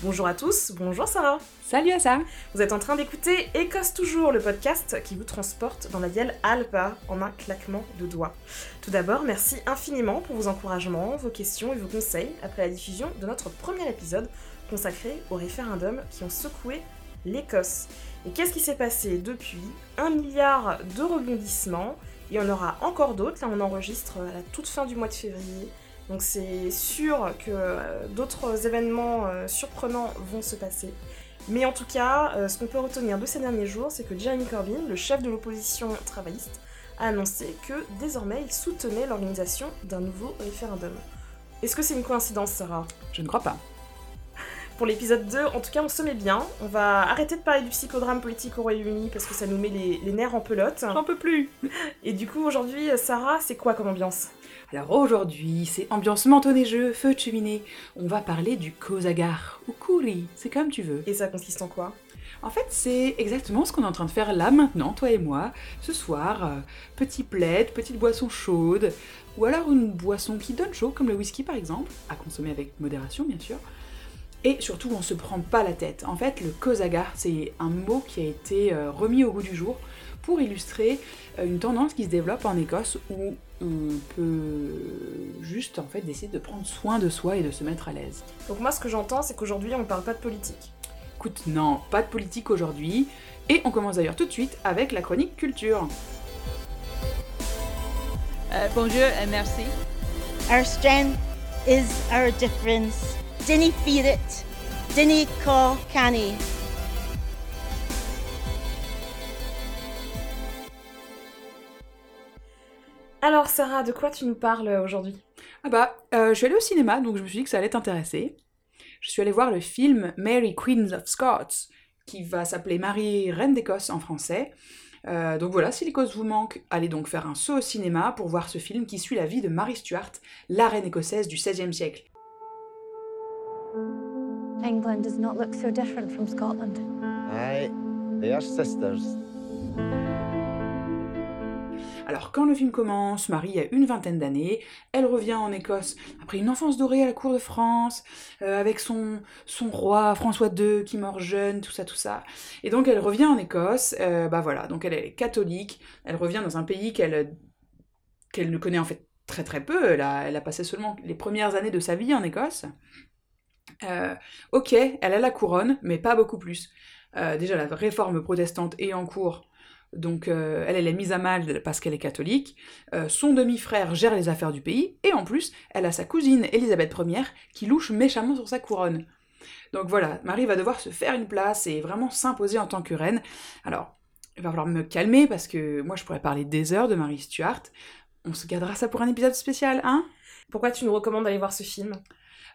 Bonjour à tous, bonjour Sarah. Salut à ça. Vous êtes en train d'écouter Écosse Toujours, le podcast qui vous transporte dans la vielle Alpa en un claquement de doigts. Tout d'abord, merci infiniment pour vos encouragements, vos questions et vos conseils après la diffusion de notre premier épisode consacré au référendum qui ont secoué l'Écosse. Et qu'est-ce qui s'est passé depuis? Un milliard de rebondissements, et on aura encore d'autres, là on enregistre à la toute fin du mois de février. Donc c'est sûr que euh, d'autres événements euh, surprenants vont se passer. Mais en tout cas, euh, ce qu'on peut retenir de ces derniers jours, c'est que Jeremy Corbyn, le chef de l'opposition travailliste, a annoncé que désormais il soutenait l'organisation d'un nouveau référendum. Est-ce que c'est une coïncidence, Sarah? Je ne crois pas. Pour l'épisode 2, en tout cas, on se met bien. On va arrêter de parler du psychodrame politique au Royaume-Uni parce que ça nous met les, les nerfs en pelote. J'en peux plus. Et du coup, aujourd'hui, Sarah, c'est quoi comme ambiance? Alors aujourd'hui, c'est ambiance jeu, feu de cheminée. On va parler du kozagar, ou kuri, c'est comme tu veux. Et ça consiste en quoi? En fait, c'est exactement ce qu'on est en train de faire là maintenant, toi et moi, ce soir. euh, petit plaid, petite boisson chaude, ou alors une boisson qui donne chaud, comme le whisky par exemple, à consommer avec modération bien sûr. Et surtout, on se prend pas la tête. En fait, le kozagar, c'est un mot qui a été euh, remis au goût du jour pour illustrer euh, une tendance qui se développe en Écosse où on peut juste en fait décider de prendre soin de soi et de se mettre à l'aise. Donc moi, ce que j'entends, c'est qu'aujourd'hui, on parle pas de politique. Écoute, non, pas de politique aujourd'hui. Et on commence d'ailleurs tout de suite avec la chronique culture. Euh, bonjour et merci. Our strength is our difference. Dinny fear it. Call canny. Alors, Sarah, de quoi tu nous parles aujourd'hui? Ah bah, euh, je suis allée au cinéma, donc je me suis dit que ça allait t'intéresser. Je suis allée voir le film Mary Queen of Scots, qui va s'appeler Marie Reine d'Écosse en français. Euh, donc voilà, si l'Écosse vous manque, allez donc faire un saut au cinéma pour voir ce film qui suit la vie de Mary Stuart, la reine écossaise du XVIe siècle. England does not look so different from Scotland. Aye, they are sisters. Alors quand le film commence, Marie a une vingtaine d'années, elle revient en Écosse après une enfance dorée à la cour de France, euh, avec son, roi François II qui meurt jeune, tout ça, tout ça. Et donc elle revient en Écosse, euh, bah voilà, donc elle est catholique, elle revient dans un pays qu'elle qu'elle ne connaît en fait très très peu, elle a, elle a passé seulement les premières années de sa vie en Écosse. Euh, ok, elle a la couronne, mais pas beaucoup plus. Déjà, la réforme protestante est en cours, donc euh, elle, est mise à mal parce qu'elle est catholique. Euh, son demi-frère gère les affaires du pays, et en plus, elle a sa cousine Élisabeth Ier qui louche méchamment sur sa couronne. Donc voilà, Marie va devoir se faire une place et vraiment s'imposer en tant que reine. Alors, il va falloir me calmer parce que moi je pourrais parler des heures de Marie Stuart. On se gardera ça pour un épisode spécial, hein? Pourquoi tu nous recommandes d'aller voir ce film?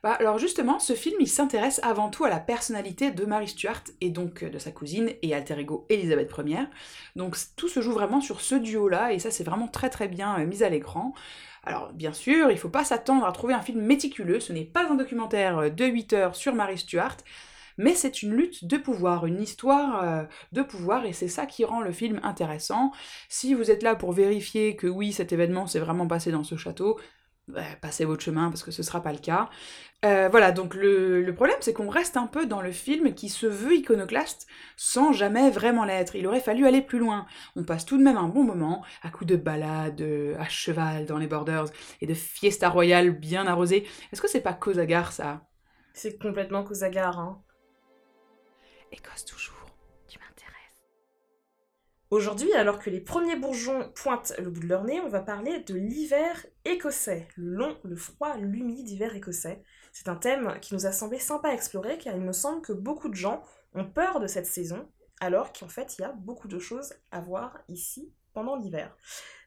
Bah, alors justement, ce film, il s'intéresse avant tout à la personnalité de Mary Stuart et donc euh, de sa cousine et alter ego Elisabeth Ier. Donc tout se joue vraiment sur ce duo-là et ça c'est vraiment très très bien euh, mis à l'écran. Alors bien sûr, il faut pas s'attendre à trouver un film méticuleux, ce n'est pas un documentaire euh, de 8 heures sur Mary Stuart, mais c'est une lutte de pouvoir, une histoire de pouvoir, et c'est ça qui rend le film intéressant. Si vous êtes là pour vérifier que oui, cet événement s'est vraiment passé dans ce château, bah, passez votre chemin parce que ce sera pas le cas. Euh, voilà, donc le, le problème c'est qu'on reste un peu dans le film qui se veut iconoclaste sans jamais vraiment l'être. Il aurait fallu aller plus loin. On passe tout de même un bon moment à coups de balades euh, à cheval dans les borders et de fiesta royale bien arrosée. Est-ce que c'est pas Kozagar ça? C'est complètement Kozagar, hein. Écosse toujours. Tu m'intéresses. Aujourd'hui, alors que les premiers bourgeons pointent le bout de leur nez, on va parler de l'hiver écossais, le long, le froid, l'humide hiver écossais. C'est un thème qui nous a semblé sympa à explorer car il me semble que beaucoup de gens ont peur de cette saison, alors qu'en fait il y a beaucoup de choses à voir ici pendant l'hiver.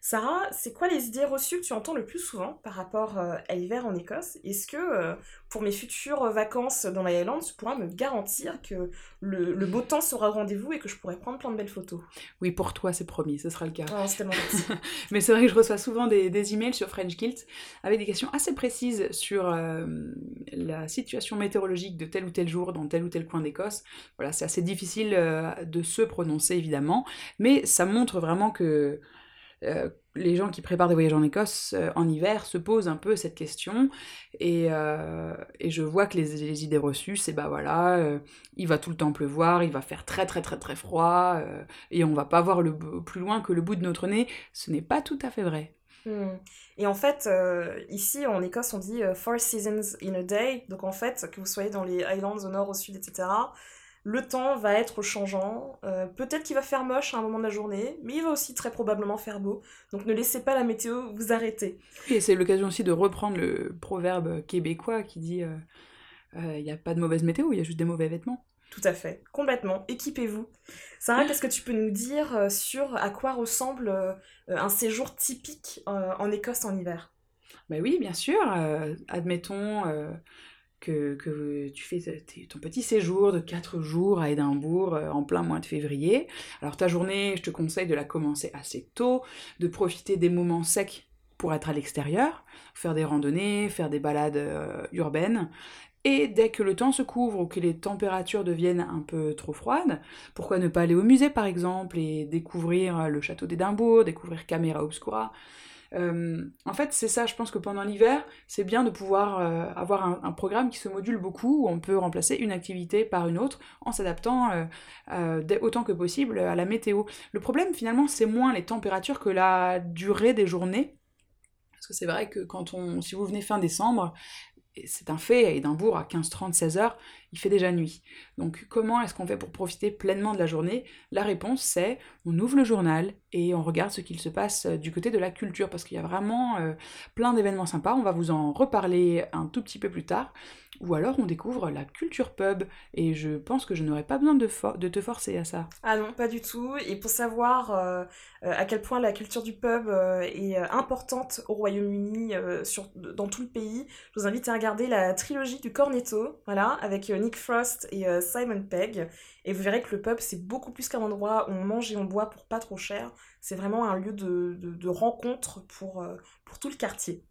Sarah, c'est quoi les idées reçues que tu entends le plus souvent par rapport euh, à l'hiver en Écosse? Est-ce que euh, pour mes futures vacances dans la Highlands, tu pourras me garantir que le, le beau temps sera au rendez-vous et que je pourrai prendre plein de belles photos? Oui, pour toi c'est promis, ce sera le cas. Oh, c'est. Mais c'est vrai que je reçois souvent des, des emails sur French Kilt avec des questions assez précises sur euh, la situation météorologique de tel ou tel jour dans tel ou tel coin d'Écosse. Voilà, c'est assez difficile euh, de se prononcer évidemment, mais ça montre vraiment que euh, les gens qui préparent des voyages en Écosse euh, en hiver se posent un peu cette question et, euh, je vois que les, idées reçues c'est bah voilà il va tout le temps pleuvoir il va faire très très très très froid et on va pas voir le plus loin que le bout de notre nez ce n'est pas tout à fait vrai Hmm. Et en fait, ici en Écosse, on dit four seasons in a day. Donc en fait, que vous soyez dans les Highlands au nord, au sud, etc., le temps va être changeant. Euh, Peut-être qu'il va faire moche à un moment de la journée, mais il va aussi très probablement faire beau. Donc ne laissez pas la météo vous arrêter. et c'est l'occasion aussi de reprendre le proverbe québécois qui dit euh, euh, il n'y a pas de mauvaise météo il y a juste des mauvais vêtements Tout à fait, complètement. Équipez-vous. Sarah, qu'est-ce que tu peux nous dire sur à quoi ressemble un séjour typique en Écosse en hiver? Ben oui, bien sûr. admettons que, tu fais ton petit séjour de 4 jours à Édimbourg euh, en plein mois de février. Alors ta journée, je te conseille de la commencer assez tôt, de profiter des moments secs pour être à l'extérieur, faire des randonnées, faire des balades euh, urbaines. Et dès que le temps se couvre ou que les températures deviennent un peu trop froides, pourquoi ne pas aller au musée par exemple et découvrir le château d'Édimbourg, découvrir Camera Obscura euh, en fait, c'est ça, je pense que pendant l'hiver, c'est bien de pouvoir euh, avoir un, programme qui se module beaucoup, où on peut remplacer une activité par une autre en s'adaptant euh, autant que possible à la météo. Le problème, finalement, c'est moins les températures que la durée des journées. Parce que c'est vrai que quand on, si vous venez fin décembre, c'est un fait, à Édimbourg, à 15h30, 16h, il fait déjà nuit. Donc comment est-ce qu'on fait pour profiter pleinement de la journée? La réponse c'est on ouvre le journal et on regarde ce qu'il se passe euh, du côté de la culture, parce qu'il y a vraiment euh, plein d'événements sympas, on va vous en reparler un tout petit peu plus tard. Ou alors on découvre la culture pub, et je pense que je n'aurais pas besoin de, te forcer à ça. Ah non, pas du tout. Et pour savoir euh, à quel point la culture du pub est importante au Royaume-Uni, dans tout le pays, je vous invite à regarder la trilogie du Cornetto, voilà, avec euh, Nick Frost et euh, Simon Pegg. Et vous verrez que le pub, c'est beaucoup plus qu'un endroit où on mange et on boit pour pas trop cher. C'est vraiment un lieu de, de- de rencontre pour, euh, pour tout le quartier.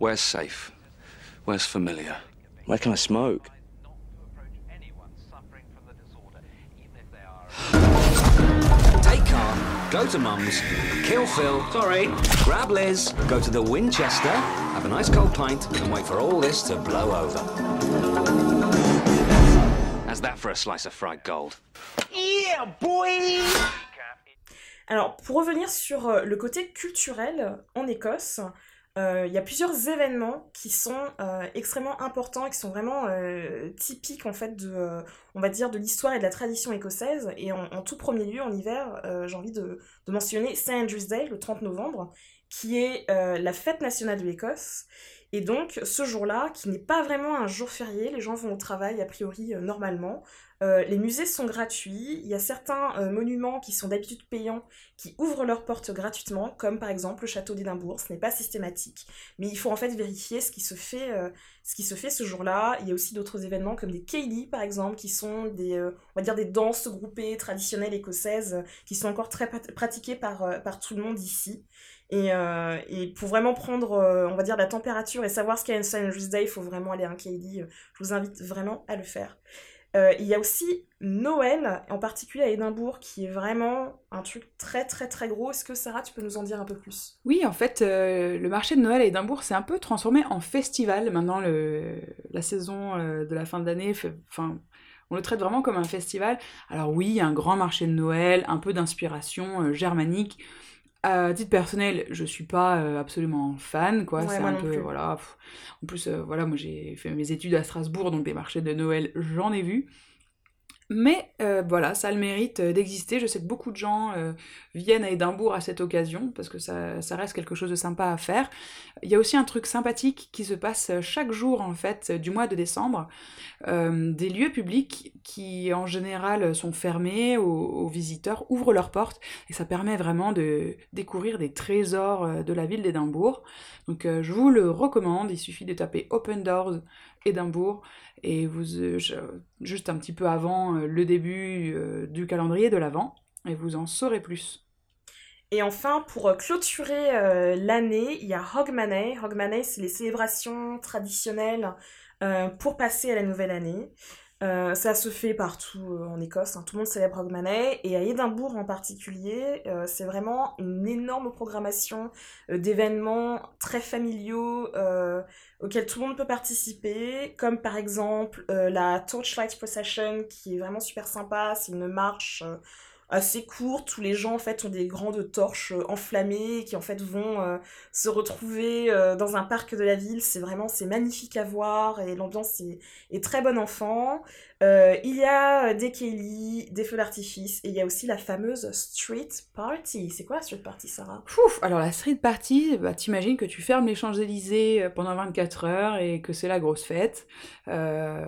Where's safe? Where's familiar? Where can I smoke? Take calm, go to Mum's, kill Phil, sorry, grab Liz, go to the Winchester, have a nice cold pint, and wait for all this to blow over. How's that for a slice of fried gold? Yeah, boy! Alors, pour revenir sur euh, le côté culturel en Écosse, il y a plusieurs événements qui sont euh, extrêmement importants et qui sont vraiment euh, typiques en fait de, euh, on va dire, de l'histoire et de la tradition écossaise. Et en, tout premier lieu, en hiver, euh, j'ai envie de, mentionner St. Andrew's Day, le 30 novembre, qui est euh, la fête nationale de l'Écosse. Et donc, ce jour-là, qui n'est pas vraiment un jour férié, les gens vont au travail a priori euh, normalement. Euh, les musées sont gratuits, il y a certains euh, monuments qui sont d'habitude payants qui ouvrent leurs portes gratuitement, comme par exemple le château d'Édimbourg. Ce n'est pas systématique, mais il faut en fait vérifier ce qui se fait, euh, ce jour-là. Il y a aussi d'autres événements comme des Céilí par exemple, qui sont des, on va dire des danses groupées traditionnelles écossaises qui sont encore très pratiquées par, par tout le monde ici. Et, et pour vraiment prendre, on va dire, la température et savoir ce qu'est un St. Andrew's Day, il faut vraiment aller à un Céilí. Je vous invite vraiment à le faire. Euh, il y a aussi Noël, en particulier à Édimbourg, qui est vraiment un truc très très très gros. Est-ce que Sarah, tu peux nous en dire un peu plus? Oui, en fait, euh, le marché de Noël à Édimbourg s'est un peu transformé en festival. Maintenant, la saison euh, de la fin d'année, enfin, on le traite vraiment comme un festival. Alors oui, un grand marché de Noël, un peu d'inspiration germanique. À titre personnel, je suis pas euh, absolument fan, quoi. Ouais, c'est un peu, plus. voilà. pff. En plus, euh, voilà, moi j'ai fait mes études à Strasbourg, donc des marchés de Noël, j'en ai vu. Mais euh, voilà, ça a le mérite euh, d'exister. Je sais que beaucoup de gens euh, viennent à Édimbourg à cette occasion, parce que ça, reste quelque chose de sympa à faire. Il y a aussi un truc sympathique qui se passe chaque jour, en fait, du mois de décembre. Des lieux publics qui, en général, sont fermés aux, visiteurs, ouvrent leurs portes, et ça permet vraiment de découvrir des trésors de la ville d'Édimbourg. Donc je vous le recommande, il suffit de taper Open Doors Édimbourg, et vous, euh, juste un petit peu avant euh, le début euh, du calendrier de l'Avent, et vous en saurez plus. Et enfin, pour clôturer l'année, il y a Hogmanay. Hogmanay, c'est les célébrations traditionnelles pour passer à la nouvelle année. Euh, ça se fait partout euh, en Écosse, hein. tout le monde célèbre Hogmanay, et à Édimbourg en particulier, euh, c'est vraiment une énorme programmation d'événements très familiaux auxquels tout le monde peut participer, comme par exemple la Torchlight Procession, qui est vraiment super sympa, c'est une marche assez courte où les gens en fait ont des grandes torches euh, enflammées qui en fait vont euh, se retrouver euh, dans un parc de la ville. C'est vraiment c'est magnifique à voir et l'ambiance est, est très bonne enfant. Il y a des Kelly, des feux d'artifice et il y a aussi la fameuse Street Party. C'est quoi la Street Party, Sarah? Pouf Alors la street party, bah, t'imagines que tu fermes les Champs-Élysées pendant 24 heures et que c'est la grosse fête. Euh,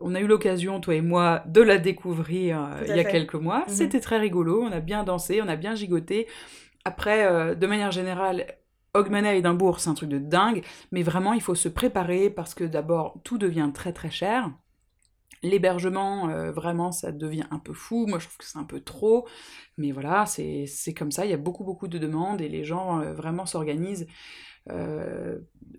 on a eu l'occasion, toi et moi, de la découvrir euh, il y a fait. quelques mois. Mhm. C'était très rigolo, on a bien dansé, on a bien gigoté. Après, euh, de manière générale, Hogmanay à Édimbourg, c'est un truc de dingue, mais vraiment, il faut se préparer parce que d'abord, tout devient très très cher. L'hébergement, euh, vraiment, ça devient un peu fou. Moi, je trouve que c'est un peu trop. Mais voilà, c'est comme ça. Il y a beaucoup, beaucoup de demandes et les gens euh, vraiment s'organisent euh,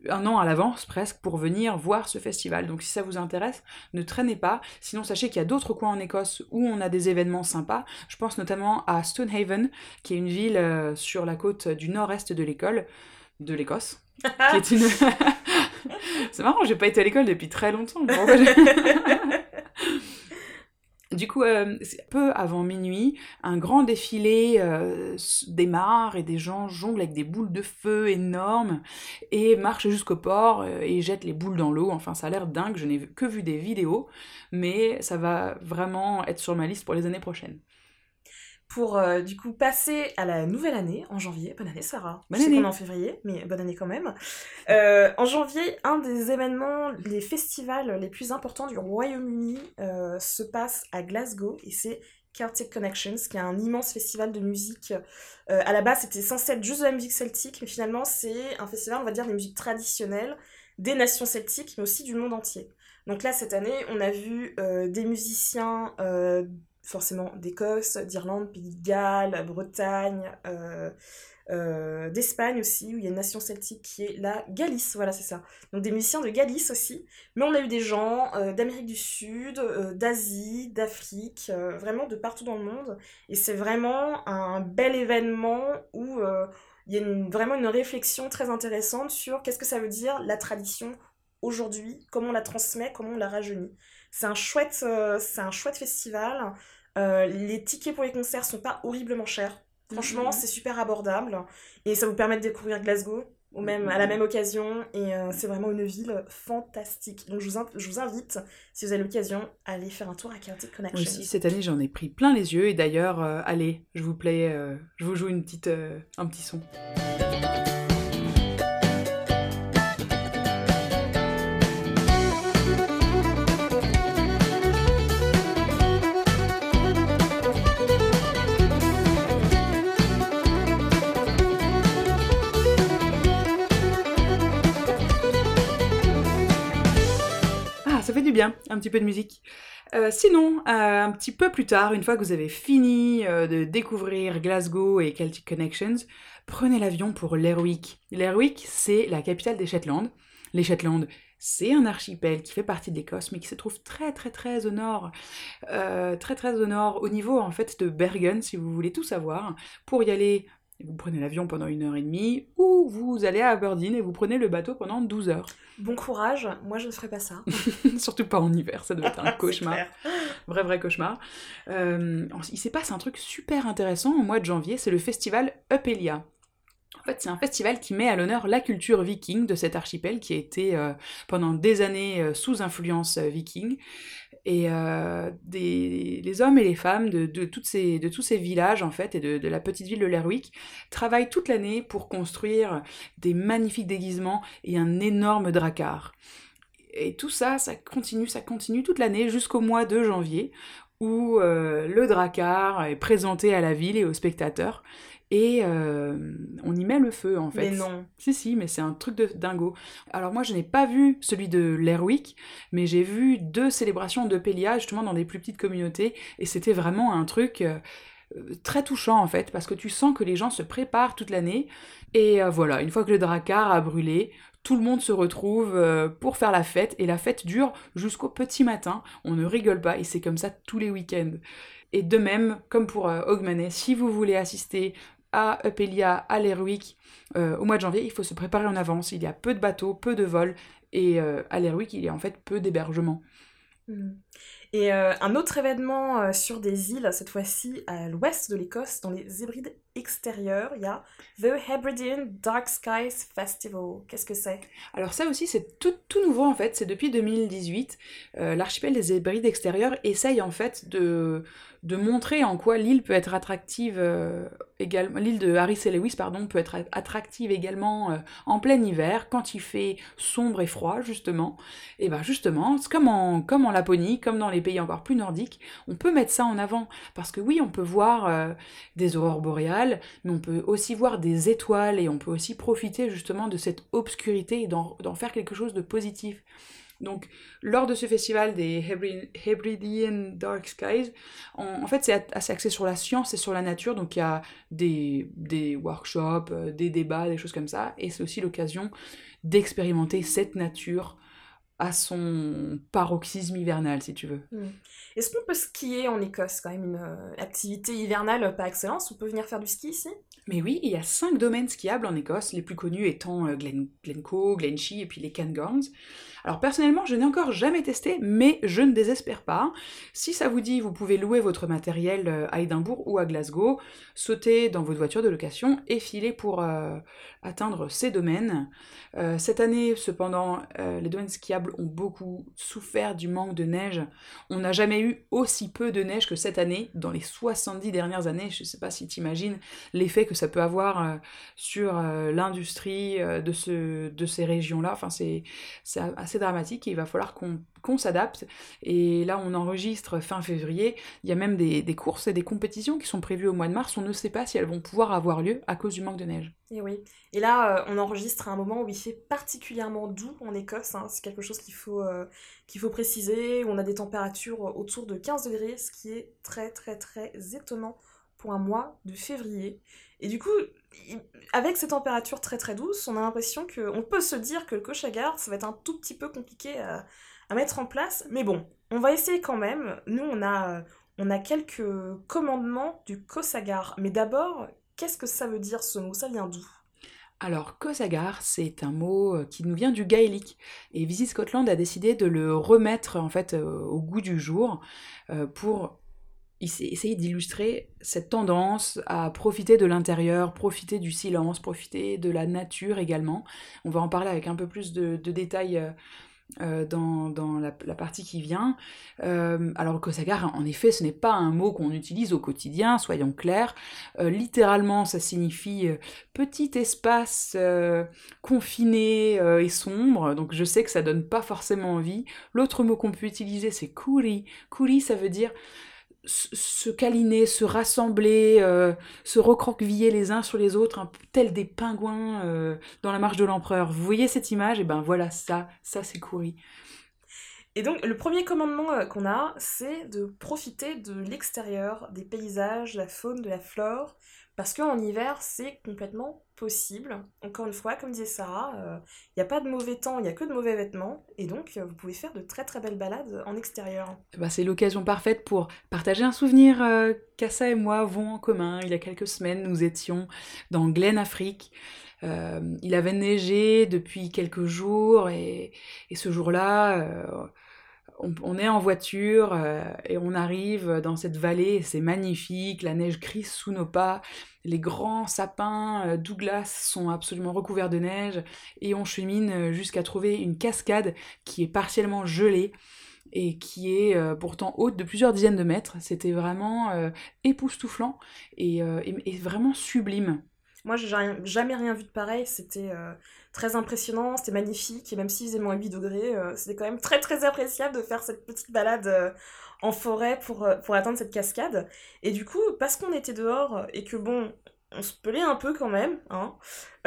un an à l'avance presque pour venir voir ce festival. Donc si ça vous intéresse, ne traînez pas. Sinon, sachez qu'il y a d'autres coins en Écosse où on a des événements sympas. Je pense notamment à Stonehaven, qui est une ville sur la côte du nord-est de l'école, de l'Écosse, qui est une... c'est marrant, j'ai pas été à l'école depuis très longtemps. Du coup, euh, peu avant minuit, un grand défilé euh, démarre et des gens jonglent avec des boules de feu énormes et marchent jusqu'au port euh, et jettent les boules dans l'eau. Enfin, ça a l'air dingue, je n'ai que vu des vidéos, mais ça va vraiment être sur ma liste pour les années prochaines. Pour euh, du coup passer à la nouvelle année en janvier. Bonne année Sarah. Bonne Je sais année. qu'on est en février, mais bonne année quand même. Euh, en janvier, un des événements, les festivals les plus importants du Royaume-Uni euh, se passe à Glasgow et c'est Celtic Connections, qui est un immense festival de musique. À la base, c'était censé être juste de la musique celtique, mais finalement, c'est un festival, on va dire, des musiques traditionnelles des nations celtiques, mais aussi du monde entier. Donc là, cette année, on a vu des musiciens, forcément d'Écosse, d'Irlande, Pays de Galles, Bretagne, euh, euh, d'Espagne aussi, où il y a une nation celtique qui est la Galice, voilà, c'est ça. Donc des musiciens de Galice aussi. Mais on a eu des gens euh, d'Amérique du Sud, d'Asie, d'Afrique, vraiment de partout dans le monde. Et c'est vraiment un bel événement où il y a vraiment une réflexion très intéressante sur qu'est-ce que ça veut dire la tradition aujourd'hui, comment on la transmet, comment on la rajeunit. C'est un chouette, euh, c'est un chouette festival. Euh, les tickets pour les concerts sont pas horriblement chers. Franchement, Mhm. c'est super abordable et ça vous permet de découvrir Glasgow au même, à la même occasion et euh, c'est vraiment une ville fantastique. Donc je vous, in- je vous invite, si vous avez l'occasion, à aller faire un tour à Celtic Moi Connection. aussi, cette année, j'en ai pris plein les yeux. Et d'ailleurs, allez, je vous plais, je vous joue une petite, un petit son. Un petit peu de musique. Euh, sinon, euh, un petit peu plus tard, une fois que vous avez fini euh, de découvrir Glasgow et Celtic Connections, prenez l'avion pour Lerwick. Lerwick, c'est la capitale des Shetland. Les Shetland, c'est un archipel qui fait partie de mais qui se trouve très très très au nord, très très au nord, au niveau en fait de Bergen, si vous voulez tout savoir. Pour y aller, vous prenez l'avion pendant une heure et demie, ou vous allez à Aberdeen et vous prenez le bateau pendant 12 heures. Bon courage, moi je ne ferai pas ça. Surtout pas en hiver, ça doit être un cauchemar. Vrai, vrai cauchemar. Euh, il s'est passé un truc super intéressant au mois de janvier, c'est le festival Upelia. En fait, c'est un festival qui met à l'honneur la culture viking de cet archipel qui a été euh, pendant des années euh, sous influence euh, viking. Et euh, des, les hommes et les femmes de, de, toutes ces, de tous ces villages, en fait, et de, de la petite ville de Lerwick, travaillent toute l'année pour construire des magnifiques déguisements et un énorme dracard. Et tout ça, ça continue, ça continue toute l'année jusqu'au mois de janvier, où euh, le dracard est présenté à la ville et aux spectateurs. Et euh, on y met le feu en fait. Mais non. Si, si, mais c'est un truc de dingo. Alors moi, je n'ai pas vu celui de Lerwick, mais j'ai vu deux célébrations de Pélia, justement, dans des plus petites communautés, et c'était vraiment un truc euh, très touchant, en fait, parce que tu sens que les gens se préparent toute l'année, et euh, voilà, une fois que le dracard a brûlé, tout le monde se retrouve euh, pour faire la fête, et la fête dure jusqu'au petit matin. On ne rigole pas, et c'est comme ça tous les week-ends. Et de même, comme pour euh, Hogmanay, si vous voulez assister à Upelia, à l'Erwick, euh, au mois de janvier, il faut se préparer en avance. Il y a peu de bateaux, peu de vols, et euh, à l'Erwick, il y a en fait peu d'hébergements. Et euh, un autre événement euh, sur des îles, cette fois-ci à l'ouest de l'Écosse, dans les Hébrides extérieurs, il y a The Hebridean Dark Skies Festival. Qu'est-ce que c'est? Alors ça aussi, c'est tout, tout nouveau en fait, c'est depuis 2018. Euh, L'archipel des Hébrides extérieurs essaye en fait de, de montrer en quoi l'île peut être attractive également, l'île de Harris et Lewis pardon, peut être attractive également en plein hiver, quand il fait sombre et froid justement. Et ben justement, c'est comme en, comme en Laponie, comme dans les pays encore plus nordiques, on peut mettre ça en avant. Parce que oui, on peut voir euh, des aurores boréales, mais on peut aussi voir des étoiles et on peut aussi profiter justement de cette obscurité et d'en faire quelque chose de positif. Donc, lors de ce festival des Hebri- Hebridean Dark Skies, en, en fait, c'est assez axé sur la science et sur la nature. Donc, il y a des, des workshops, euh, des débats, des choses comme ça. Et c'est aussi l'occasion d'expérimenter cette nature à son paroxysme hivernal, si tu veux. Mm. Est-ce qu'on peut skier en Écosse, quand même une euh, activité hivernale par excellence? On peut venir faire du ski ici? Mais oui, il y a cinq domaines skiables en Écosse, les plus connus étant euh, Glen, Glencoe, Glenshee et puis les Cairngorms. Alors personnellement, je n'ai encore jamais testé, mais je ne désespère pas. Si ça vous dit, vous pouvez louer votre matériel euh, à Édimbourg ou à Glasgow, sauter dans votre voiture de location et filer pour euh, atteindre ces domaines. Euh, cette année, cependant, les domaines skiables ont beaucoup souffert du manque de neige. On n'a jamais eu aussi peu de neige que cette année, dans les 70 dernières années. Je ne sais pas si tu imagines l'effet que ça peut avoir sur l'industrie de, ce, de ces régions-là. C'est c'est dramatique et il va falloir qu'on s'adapte. Et là, on enregistre fin février. Il y a même des, des courses et des compétitions qui sont prévues au mois de mars. On ne sait pas si elles vont pouvoir avoir lieu à cause du manque de neige. Et oui. Et là, euh, on enregistre un moment où il fait particulièrement doux en Écosse. hein. C'est quelque chose qu'il faut, euh, qu'il faut préciser. On a des températures autour de 15 degrés, ce qui est très très très étonnant pour un mois de février. Et du coup, avec ces températures très très douces, on a l'impression que on peut se dire que le Cochagar, ça va être un tout petit peu compliqué à, mettre en place. Mais bon, on va essayer quand même. Nous, on a, euh, on a quelques commandements du Kosagar. Mais d'abord, qu'est-ce que ça veut dire ce mot? Ça vient d'où? Alors, Kosagar, c'est un mot euh, qui nous vient du gaélique. Et Visit Scotland a décidé de le remettre en fait euh, au goût du jour pour essayer d'illustrer cette tendance à profiter de l'intérieur, profiter du silence, profiter de la nature également. On va en parler avec un peu plus de, détails euh, euh, dans, la, partie qui vient. Euh, alors, Kosagar, en effet, ce n'est pas un mot qu'on utilise au quotidien, soyons clairs. Euh, littéralement, ça signifie petit espace confiné et sombre, donc je sais que ça donne pas forcément envie. L'autre mot qu'on peut utiliser, c'est kuri. Kuri, ça veut dire se câliner, se rassembler, euh, se recroqueviller les uns sur les autres, un peu tel des pingouins euh, dans la marche de l'empereur. Vous voyez cette image? Et ben voilà, ça, ça c'est kuri. Et donc, le premier commandement euh, qu'on a, c'est de profiter de l'extérieur, des paysages, de la faune, de la flore, parce qu'en hiver, c'est complètement possible. Encore une fois, comme disait Sarah, il n'y a pas de mauvais temps, il n'y a que de mauvais vêtements, et donc euh, vous pouvez faire de très très belles balades en extérieur. Bah, c'est l'occasion parfaite pour partager un souvenir euh, qu'Assa et moi avons en commun. Il y a quelques semaines, nous étions dans Glen Afrique. Euh, il avait neigé depuis quelques jours et, ce jour-là, euh, on, est en voiture euh, et on arrive dans cette vallée. C'est magnifique, la neige crisse sous nos pas. Les grands sapins euh, Douglas sont absolument recouverts de neige et on chemine euh, jusqu'à trouver une cascade qui est partiellement gelée et qui est pourtant haute de plusieurs dizaines de mètres. C'était vraiment époustouflant et vraiment sublime. Moi, j'ai jamais rien vu de pareil, c'était euh, très impressionnant, c'était magnifique, et même s'il faisait moins 8 degrés, euh, c'était quand même très très appréciable de faire cette petite balade euh, en forêt pour atteindre cette cascade. Et du coup, parce qu'on était dehors, et que bon, on se pelait un peu quand même, hein,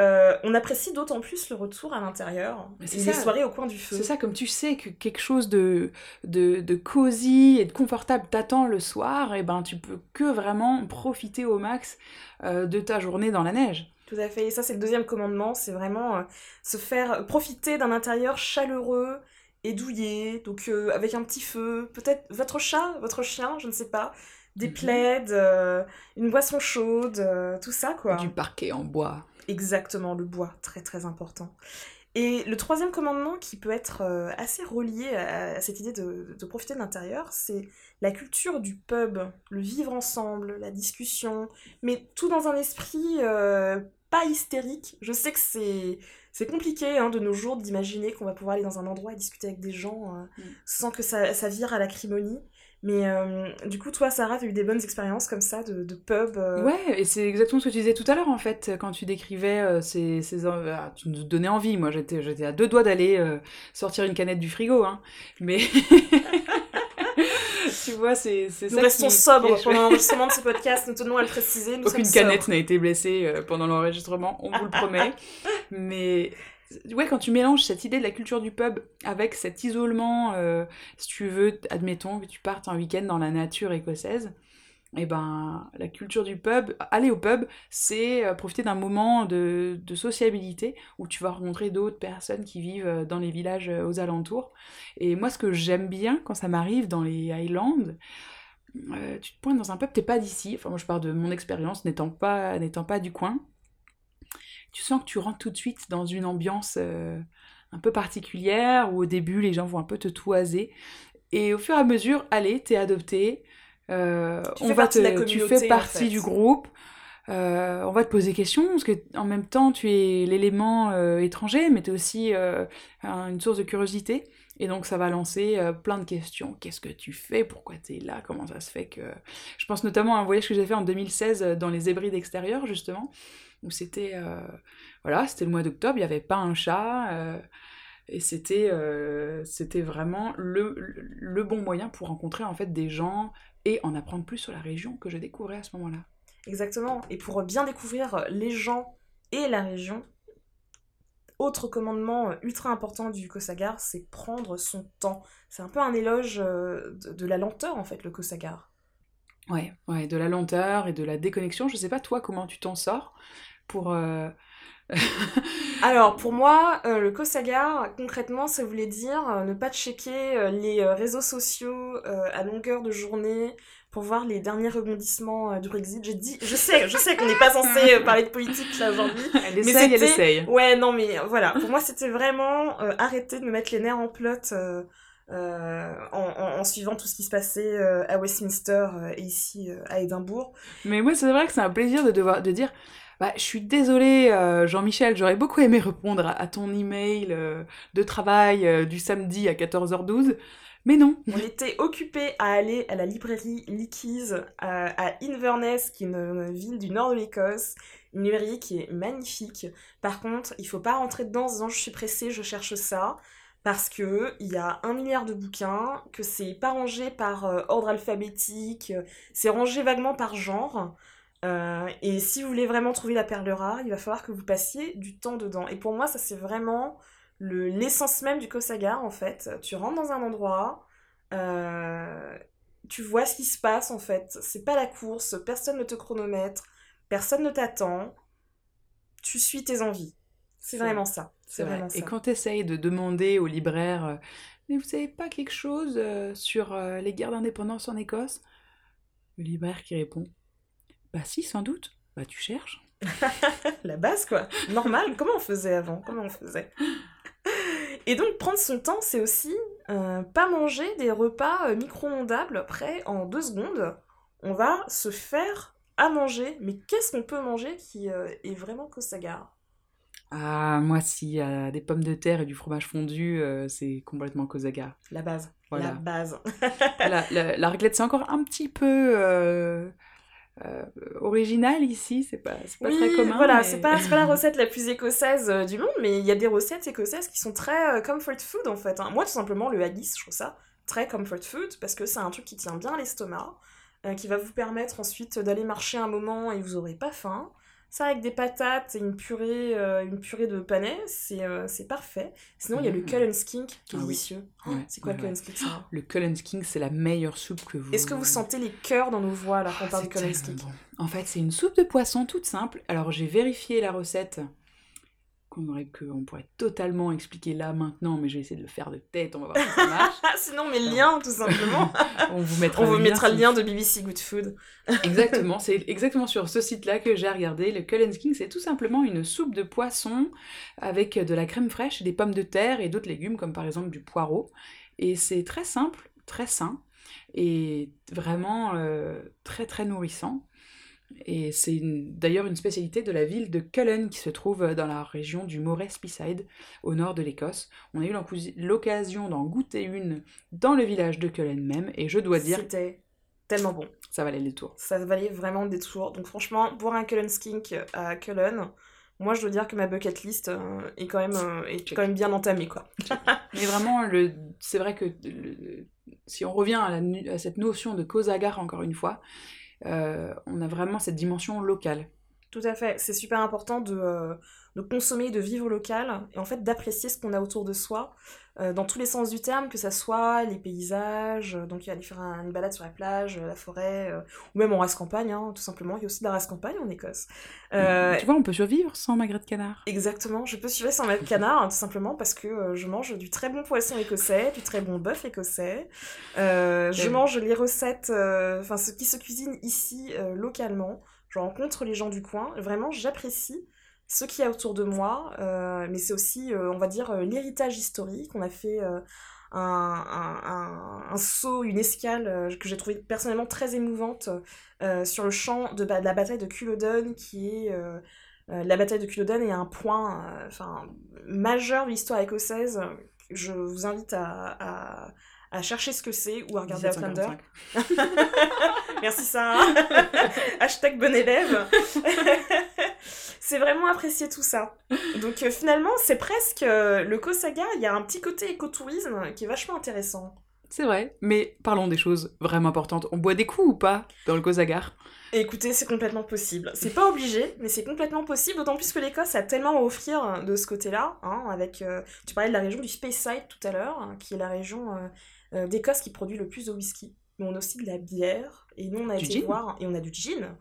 euh, on apprécie d'autant plus le retour à l'intérieur, et c'est les ça. soirées au coin du feu. C'est ça, comme tu sais que quelque chose de, de, de cosy et de confortable t'attend le soir, et ben tu peux que vraiment profiter au max euh, de ta journée dans la neige. Tout à fait. Et ça, c'est le deuxième commandement. C'est vraiment euh, se faire profiter d'un intérieur chaleureux et douillet. Donc, euh, avec un petit feu. Peut-être votre chat, votre chien, je ne sais pas. Des Mhm. plaids, euh, une boisson chaude, euh, tout ça, quoi. Du parquet en bois. Exactement, le bois, très très important. Et le troisième commandement qui peut être euh, assez relié à, à cette idée de, de profiter de l'intérieur, c'est la culture du pub, le vivre ensemble, la discussion, mais tout dans un esprit euh, pas hystérique. Je sais que c'est c'est compliqué hein, de nos jours d'imaginer qu'on va pouvoir aller dans un endroit et discuter avec des gens euh, Mm. sans que ça, ça vire à l'acrimonie. Mais euh, du coup, toi, Sarah, t'as eu des bonnes expériences comme ça de, de pub euh, Ouais, et c'est exactement ce que tu disais tout à l'heure en fait, quand tu décrivais euh, ces, ces ah, tu nous donnais envie. Moi, j'étais, j'étais à deux doigts d'aller sortir une canette du frigo, hein. Mais tu vois, c'est, c'est Nous ça restons qui- sobres pendant l'enregistrement de ce podcast, nous tenons à le préciser. Nous Aucune canette n'a été blessée pendant l'enregistrement, on vous le promet. Mais ouais, quand tu mélanges cette idée de la culture du pub avec cet isolement, euh, si tu veux, admettons que tu partes un week-end dans la nature écossaise, et ben la culture du pub, aller au pub, c'est euh, profiter d'un moment de, de sociabilité où tu vas rencontrer d'autres personnes qui vivent euh, dans les villages aux alentours. Et moi, ce que j'aime bien quand ça m'arrive dans les Highlands, tu te pointes dans un pub, t'es pas d'ici, enfin moi je pars de mon expérience n'étant pas, n'étant pas du coin, tu sens que tu rentres tout de suite dans une ambiance euh, un peu particulière où au début les gens vont un peu te toiser. Et au fur et à mesure, allez, t'es adopté, euh, Tu on va partie de la te- tu fais en partie fait. du groupe, euh, on va te poser des questions parce que en même temps tu es l'élément euh, étranger mais tu es aussi euh, un- une source de curiosité et donc ça va lancer euh, plein de questions. Qu'est-ce que tu fais? Pourquoi tu es là? Comment ça se fait que... Je pense notamment à un voyage que j'ai fait en 2016 euh, dans les Hébrides extérieures justement, où c'était euh, voilà, c'était le mois d'octobre, il n'y avait pas un chat, et c'était vraiment le, le bon moyen pour rencontrer en fait des gens et en apprendre plus sur la région que je découvrais à ce moment-là. Exactement. Et pour bien découvrir les gens et la région, autre commandement euh, ultra important du Kosagar, c'est prendre son temps. C'est un peu un éloge euh, de, de la lenteur, en fait, le Kosagar. Ouais, ouais, de la lenteur et de la déconnexion. Je sais pas toi comment tu t'en sors pour euh, Alors, pour moi, euh, le Kosagar, concrètement, ça voulait dire euh, ne pas checker les réseaux sociaux à longueur de journée pour voir les derniers rebondissements euh, du Brexit. J'ai dit, je sais, je sais qu'on n'est pas censé euh, parler de politique là aujourd'hui, elle Mais essaye, elle c'était- essaye. Ouais, non, mais voilà. Pour moi, c'était vraiment euh, arrêter de me mettre les nerfs en plot euh, euh, en, en- en suivant tout ce qui se passait euh, à Westminster euh, et ici euh, à Édimbourg. Mais moi, c'est vrai que c'est un plaisir de devoir de dire bah, je suis désolée, euh, Jean-Michel, j'aurais beaucoup aimé répondre à, à ton email euh, de travail euh, du samedi à 14h12, mais non. On était occupés à aller à la librairie Leakeys à, à Inverness, qui est une, ville du nord de l'Écosse. Une librairie qui est magnifique. Par contre, il faut pas rentrer dedans en disant je suis pressée, je cherche ça. Parce que il y a un milliard de bouquins, que c'est pas rangé par euh, ordre alphabétique, euh, c'est rangé vaguement par genre. Euh, et si vous voulez vraiment trouver la perle rare, il va falloir que vous passiez du temps dedans. Et pour moi, ça c'est vraiment le- l'essence même du Kosagar en fait. Tu rentres dans un endroit, euh, tu vois ce qui se passe en fait. C'est pas la course, personne ne te chronomètre, personne ne t'attend. Tu suis tes envies. C'est C'est vraiment ça. C'est vrai. vraiment ça. Et quand tu essayes de demander au libraire euh, mais vous savez pas quelque chose euh, sur euh, les guerres d'indépendance en Écosse? Le libraire qui répond Bah si, sans doute. Bah tu cherches. La base, quoi. Normal. Comment on faisait avant? Comment on faisait? Et donc, prendre son temps, c'est aussi euh, pas manger des repas euh, micro-ondables prêts en deux secondes. On va se faire à manger. Mais qu'est-ce qu'on peut manger qui euh, est vraiment Kosagar Ah, moi, s'il y a des pommes de terre et du fromage fondu, euh, c'est complètement Kosaga. La base. Voilà. La base. la, la, la raclette, c'est encore un petit peu euh, euh, original ici, c'est pas, c'est pas oui, très commun. voilà, mais- c'est pas, c'est pas la recette la plus écossaise euh, du monde, mais il y a des recettes écossaises qui sont très euh, comfort food en fait. hein. Moi, tout simplement, le haggis, je trouve ça très comfort food parce que c'est un truc qui tient bien l'estomac, euh, qui va vous permettre ensuite d'aller marcher un moment et vous aurez pas faim. Ça avec des patates et une purée, euh, une purée de panais, c'est euh, c'est parfait. Sinon, il y a le Mm. Cullen Skink qui est Ah oui. délicieux. Oh, Ouais, c'est quoi ouais, le Cullen ouais. Skink ça Le Cullen's King, c'est la meilleure soupe que vous. Est-ce que vous sentez les cœurs dans nos voix là quand on Ah, parle c'est Cullen Skink bon. En fait, c'est une soupe de poisson toute simple. Alors, j'ai vérifié la recette aurait qu'on pourrait totalement expliquer là maintenant, mais je vais essayer de le faire de tête. On va voir si ça marche. Sinon, mes liens, tout simplement. On vous mettra on vous le mettra le si- lien de BBC Good Food. Exactement, c'est exactement sur ce site-là que j'ai regardé. Le Cullen's King, c'est tout simplement une soupe de poisson avec de la crème fraîche, des pommes de terre et d'autres légumes, comme par exemple du poireau. Et c'est très simple, très sain, et vraiment euh, très très nourrissant. Et c'est d'ailleurs une spécialité de la ville de Cullen qui se trouve dans la région du Moray Speyside, au nord de l'Écosse. On a eu l'occasion d'en goûter une dans le village de Cullen même, et je dois dire C'était tellement bon. ça valait le tour. Ça valait vraiment le détour. Donc franchement, boire un Cullen Skink à Cullen, moi je dois dire que ma bucket list euh, est, quand même, euh, est quand même bien entamée quoi. Mais vraiment, le, c'est vrai que le- si on revient à, la à cette notion de cause agar encore une fois, euh, on a vraiment cette dimension locale. Tout à fait, c'est super important de, euh, de consommer, de vivre local et en fait d'apprécier ce qu'on a autour de soi euh, dans tous les sens du terme, que ça soit les paysages, euh, donc aller faire un- une balade sur la plage, euh, la forêt, euh, ou même en race campagne, hein, tout simplement. Il y a aussi de la race campagne en Écosse. Euh, Tu vois, on peut survivre sans magret de canard. Exactement, je peux suivre sans mettre canard, hein, tout simplement parce que je mange du très bon poisson écossais, du très bon bœuf écossais. Je mange les recettes, enfin ce qui se cuisine ici localement. Je rencontre les gens du coin. Vraiment, j'apprécie ce qu'il y a autour de moi, euh, mais c'est aussi, euh, on va dire, euh, l'héritage historique. On a fait euh, un, un, un- un saut, une escale euh, que j'ai trouvé personnellement très émouvante euh, sur le champ de, la bataille de Culloden, qui est euh, euh, la bataille de Culloden est un point enfin, majeur de l'histoire écossaise. Je vous invite à, à, à chercher ce que c'est ou à regarder Outlander. 1745. Merci Sarah. Hashtag bon élève. c'est vraiment apprécier tout ça. Donc euh, finalement, c'est presque euh, le Kosaga, il y a un petit côté écotourisme qui est vachement intéressant. C'est vrai, mais parlons des choses vraiment importantes. On boit des coups ou pas dans le cause agar Et écoutez, c'est complètement possible. C'est pas obligé, mais c'est complètement possible, d'autant plus que l'Écosse a tellement à offrir de ce côté-là, hein, avec... euh, tu parlais de la région du Speyside tout à l'heure, hein, qui est la région d'Écosse qui produit le plus de whisky. Mais on a aussi de la bière, et nous on a Du été gin. voir, et on a du gin.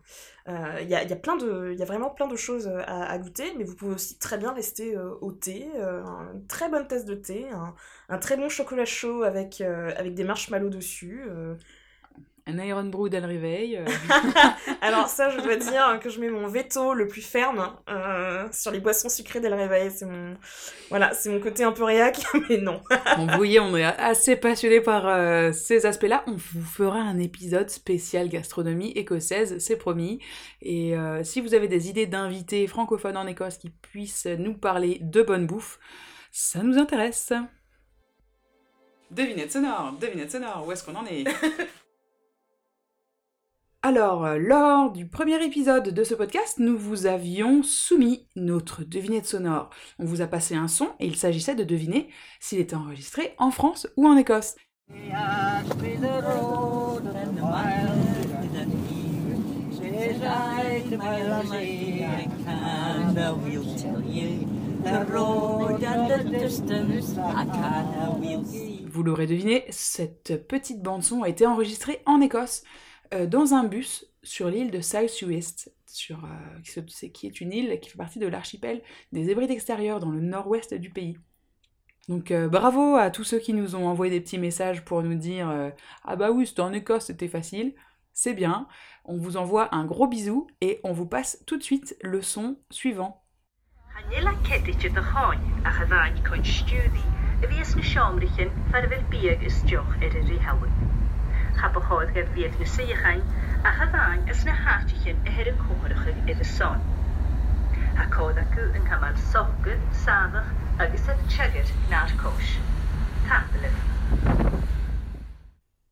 Euh, Il y, a, y a plein de... Il y a vraiment plein de choses à, à goûter, mais vous pouvez aussi très bien rester euh, au thé, euh, une très bonne tasse de thé, un, un très bon chocolat chaud avec, euh, avec des marshmallows dessus, euh, Un Iron Brew dès le réveil. euh, Alors ça, je dois dire que je mets mon veto le plus ferme euh, sur les boissons sucrées dès le réveil. C'est mon, voilà, c'est mon côté un peu réac, mais non. Bon, vous voyez, on est assez passionné par euh, ces aspects-là. On vous fera un épisode spécial gastronomie écossaise, c'est promis. Et euh, si vous avez des idées d'invités francophones en Écosse qui puissent nous parler de bonne bouffe, ça nous intéresse. Devinette sonore, devinette sonore, où est-ce qu'on en est? Alors, euh, lors du premier épisode de ce podcast, nous vous avions soumis notre devinette sonore. On vous a passé un son et il s'agissait de deviner s'il était enregistré en France ou en Écosse. Vous l'aurez deviné, cette petite bande-son a été enregistrée en Écosse, euh, dans un bus sur l'île de South Uist, sur, euh, qui est une île qui fait partie de l'archipel des Hébrides extérieurs dans le nord-ouest du pays. Donc euh, bravo à tous ceux qui nous ont envoyé des petits messages pour nous dire Ah bah oui, c'était en Écosse, c'était facile. C'est bien. On vous envoie un gros bisou et on vous passe tout de suite le son suivant.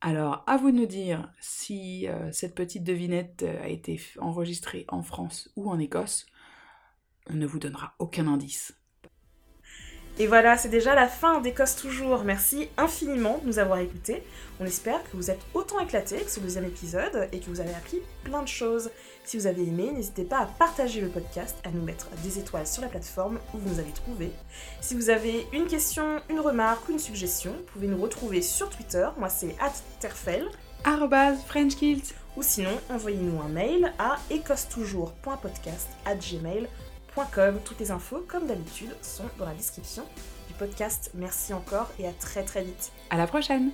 Alors, à vous de nous dire si euh, cette petite devinette euh, a été enregistrée en France ou en Écosse. On ne vous donnera aucun indice. Et voilà, c'est déjà la fin d'Écosse Toujours. Merci infiniment de nous avoir écoutés. On espère que vous êtes autant éclatés que ce deuxième épisode et que vous avez appris plein de choses. Si vous avez aimé, n'hésitez pas à partager le podcast, à nous mettre des étoiles sur la plateforme où vous nous avez trouvé. Si vous avez une question, une remarque ou une suggestion, vous pouvez nous retrouver sur Twitter. Moi, c'est @terfel FrenchKilt. ou sinon envoyez-nous un mail à écossetoujours.podcast@gmail.com. Toutes les infos, comme d'habitude, sont dans la description du podcast. Merci encore et à très très vite. À la prochaine